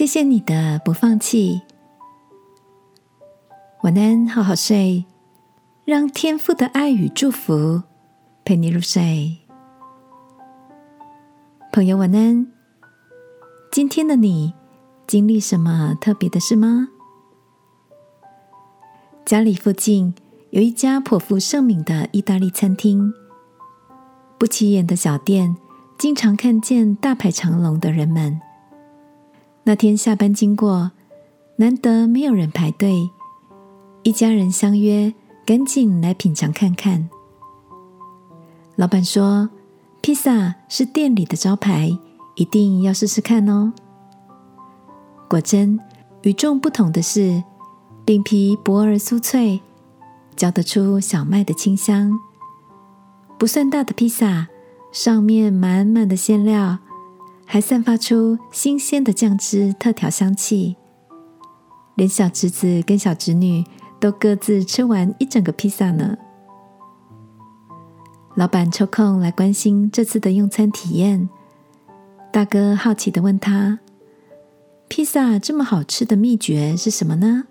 谢谢你的不放弃。晚安，好好睡，让天父的爱与祝福陪你入睡。朋友，晚安。今天的你经历什么特别的事吗？家里附近有一家颇负盛名的意大利餐厅，不起眼的小店，经常看见大排长龙的人们。那天下班经过，难得没有人排队，一家人相约赶紧来品尝看看。老板说：“披萨是店里的招牌，一定要试试看哦。”果真，与众不同的是，饼皮薄而酥脆，嚼得出小麦的清香。不算大的披萨，上面满满的馅料。还散发出新鲜的酱汁特调香气，连小侄子跟小侄女都各自吃完一整个披萨呢。老板抽空来关心这次的用餐体验，大哥好奇的问他：“披萨这么好吃的秘诀是什么呢？”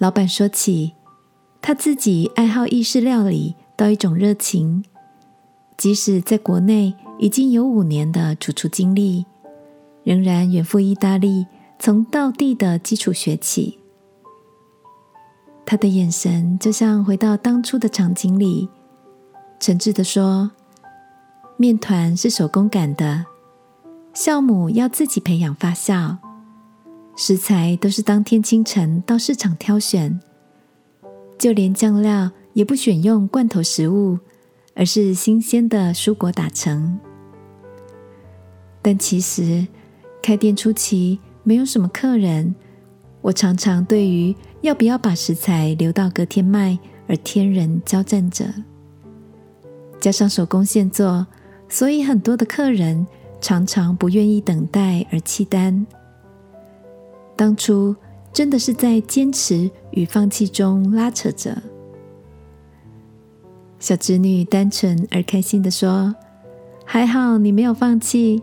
老板说起他自己爱好意式料理到一种热情，即使在国内。已经有五年的主厨经历，仍然远赴意大利，从道地的基础学起。他的眼神就像回到当初的场景里，诚挚的说：“面团是手工擀的，酵母要自己培养发酵，食材都是当天清晨到市场挑选，就连酱料也不选用罐头食物。”而是新鲜的蔬果打成，但其实开店初期没有什么客人，我常常对于要不要把食材留到隔天卖而天人交战着。加上手工现做，所以很多的客人常常不愿意等待而弃单。当初真的是在坚持与放弃中拉扯着。小侄女单纯而开心的说：“还好你没有放弃，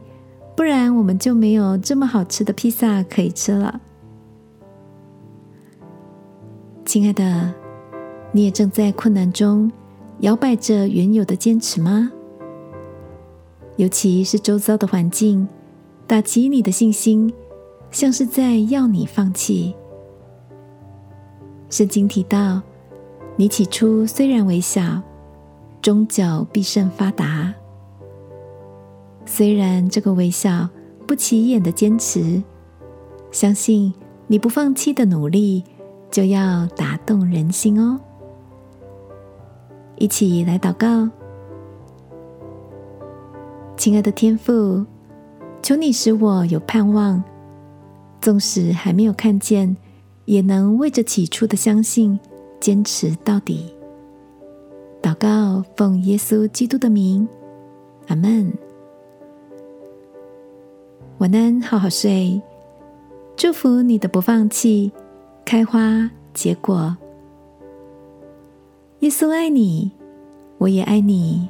不然我们就没有这么好吃的披萨可以吃了。”亲爱的，你也正在困难中摇摆着原有的坚持吗？尤其是周遭的环境打击你的信心，像是在要你放弃。圣经提到，你起初虽然微小。终究必胜发达。虽然这个微笑不起眼的坚持，相信你不放弃的努力，就要打动人心哦。一起来祷告，亲爱的天父，求你使我有盼望，纵使还没有看见，也能为着起初的相信坚持到底。祷告，奉耶稣基督的名，阿门。晚安，好好睡。祝福你的不放弃，开花结果。耶稣爱你，我也爱你。